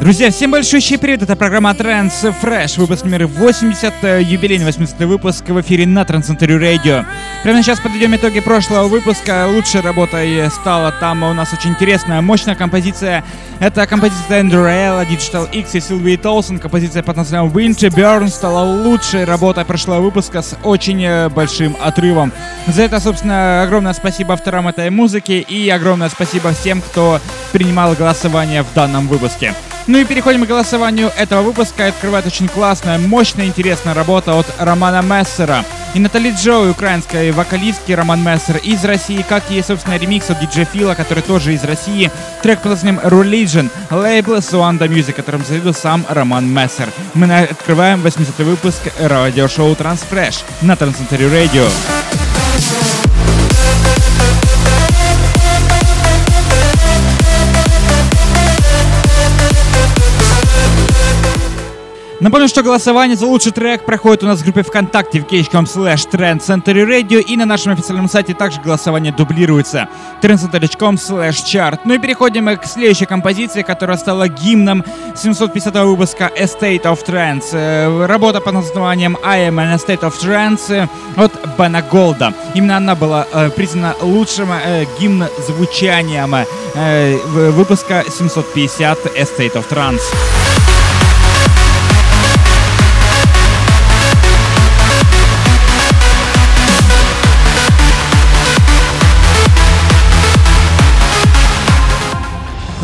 Друзья, всем большой привет, это программа Trans Fresh, выпуск номер 80, э, юбилейный 80 выпуск в эфире на Transcentury Radio. Прямо сейчас подведем итоги прошлого выпуска, лучшей работой стала там у нас очень интересная, мощная композиция. Это композиция Andrew Rael, Digital X и Сильвии Толсон, композиция под названием Winter Burn стала лучшей работой прошлого выпуска с очень э, большим отрывом. За это, собственно, огромное спасибо авторам этой музыки и огромное спасибо всем, кто принимал голосование в данном выпуске. Ну и переходим к голосованию этого выпуска. Открывает очень классная, мощная, интересная работа от Романа Мессера. И Натали Джо, украинской вокалистки Роман Мессер из России, как и, собственно, ремикс от диджей Фила, который тоже из России. Трек под названием Religion, лейбл Suanda Music, которым заведет сам Роман Мессер. Мы открываем 80 выпуск радиошоу Transfresh на Трансцентре Radio. Напомню, что голосование за лучший трек проходит у нас в группе ВКонтакте в kh.com slash Radio и на нашем официальном сайте также голосование дублируется trendcenter.com slash chart. Ну и переходим к следующей композиции, которая стала гимном 750 выпуска A State of Trance. Э, работа под названием I am an A State of Trance от Бена Голда. Именно она была э, признана лучшим э, гимн звучанием выпуска 750 A State of Trance.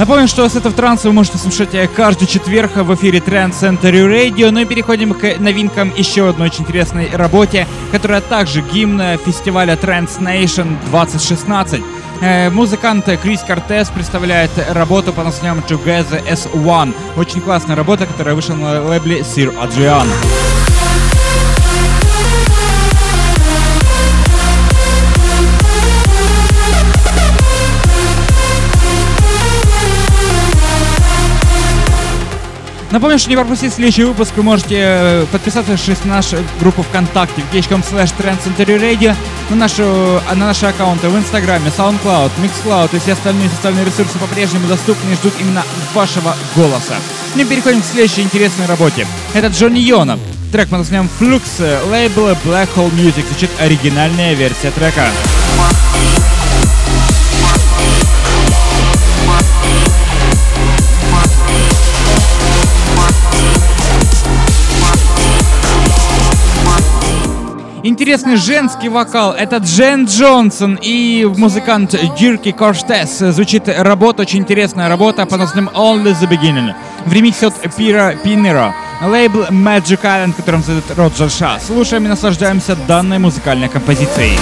Напомню, что с этого транса вы можете слушать э, каждый четверг в эфире Trend Center Radio. Ну и переходим к новинкам еще одной очень интересной работе, которая также гимн фестиваля Trans Nation 2016. Э, музыкант Крис Кортес представляет работу по названием Together as One. Очень классная работа, которая вышла на лейбле Sir Adrian. Напомню, что не пропустить следующий выпуск вы можете э, подписаться на нашу группу ВКонтакте в gh.com slash Radio, на, нашу, на наши аккаунты в Инстаграме, SoundCloud, Mixcloud и все остальные социальные ресурсы по-прежнему доступны и ждут именно вашего голоса. Мы переходим к следующей интересной работе. Это Джонни Йона. Трек под названием Flux, лейбл Black Hole Music, звучит оригинальная версия трека. Интересный женский вокал. Это Джен Джонсон и музыкант Дирки Корштес. Звучит работа, очень интересная работа по названием Only the Beginning. В ремиксе от Пира Пиннера. Лейбл Magic Island, которым зовут Роджер Ша. Слушаем и наслаждаемся данной музыкальной композицией.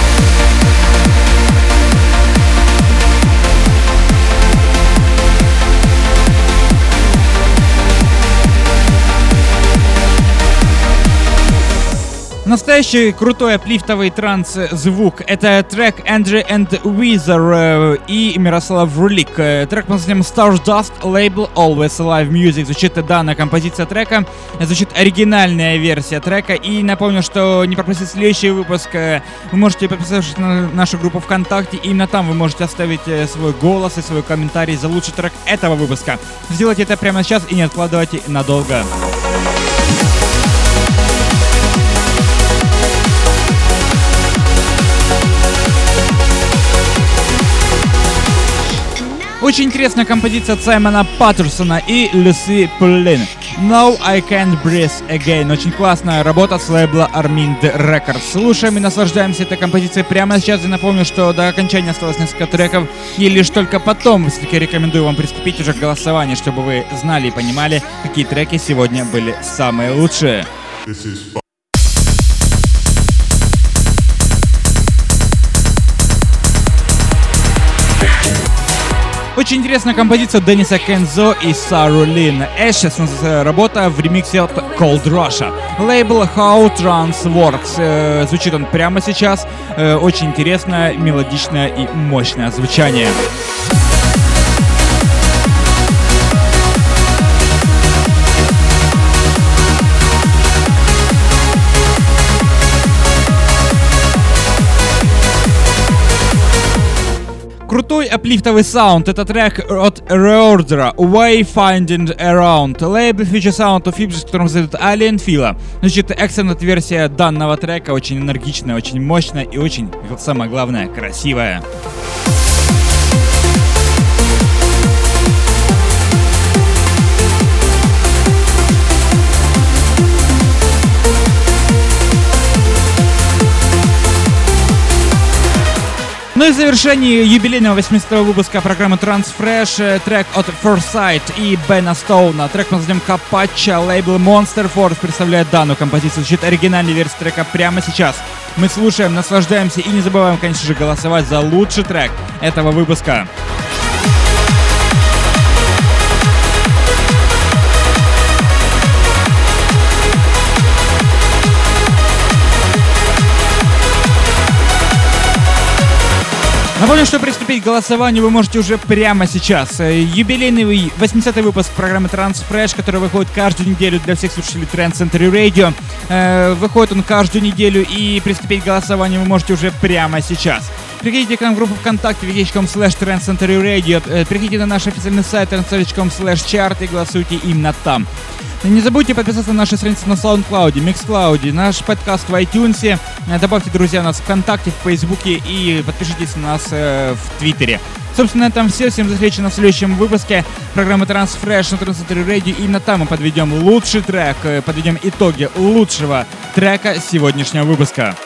Настоящий крутой аплифтовый транс-звук. Это трек Andrew and Weezer э, и Мирослав Рулик. Э, трек под названием Stardust, лейбл Always Alive Music. Звучит данная композиция трека. Звучит оригинальная версия трека. И напомню, что не пропустить следующий выпуск, э, вы можете подписаться на нашу группу ВКонтакте. И именно там вы можете оставить свой голос и свой комментарий за лучший трек этого выпуска. Сделайте это прямо сейчас и не откладывайте надолго. Очень интересная композиция от Саймона Паттерсона и Люси Пуллин. No I Can't Breathe Again. Очень классная работа с лейбла Armind Records. Слушаем и наслаждаемся этой композицией прямо сейчас. И напомню, что до окончания осталось несколько треков. И лишь только потом все-таки рекомендую вам приступить уже к голосованию, чтобы вы знали и понимали, какие треки сегодня были самые лучшие. This is Очень интересная композиция Денниса Кензо и Сару Лин. Эшес работа в ремиксе от Cold Russia. Лейбл How Trans Works. Э, звучит он прямо сейчас. Э, очень интересное, мелодичное и мощное звучание. Аплифтовый саунд. Это трек от Reorder, Wayfinding Around. Лейбл Future Sound of Fibs, которым зовут Alien Fila. Значит, эксцент версия данного трека очень энергичная, очень мощная и очень, самое главное, красивая. Ну и в завершении юбилейного 80 выпуска программы Transfresh э, трек от Foresight и Бена Стоуна. Трек мы назовем Капача, лейбл Monster Force представляет данную композицию. Звучит оригинальная версия трека прямо сейчас. Мы слушаем, наслаждаемся и не забываем, конечно же, голосовать за лучший трек этого выпуска. Напомню, что приступить к голосованию вы можете уже прямо сейчас. Э, юбилейный 80-й выпуск программы Transfresh, который выходит каждую неделю для всех слушателей Trend Center Radio. Э, выходит он каждую неделю, и приступить к голосованию вы можете уже прямо сейчас. Приходите к нам в группу ВКонтакте vk.com slash Radio. Э, приходите на наш официальный сайт trendcenter.com slash chart и голосуйте именно там. Не забудьте подписаться на наши страницы на SoundCloud, MixCloud, наш подкаст в iTunes. Добавьте, друзья, нас ВКонтакте, в Фейсбуке и подпишитесь на нас э, в Твиттере. Собственно, на этом все. Всем до встречи на следующем выпуске программы Transfresh на Transitory Radio. Именно там мы подведем лучший трек, э, подведем итоги лучшего трека сегодняшнего выпуска.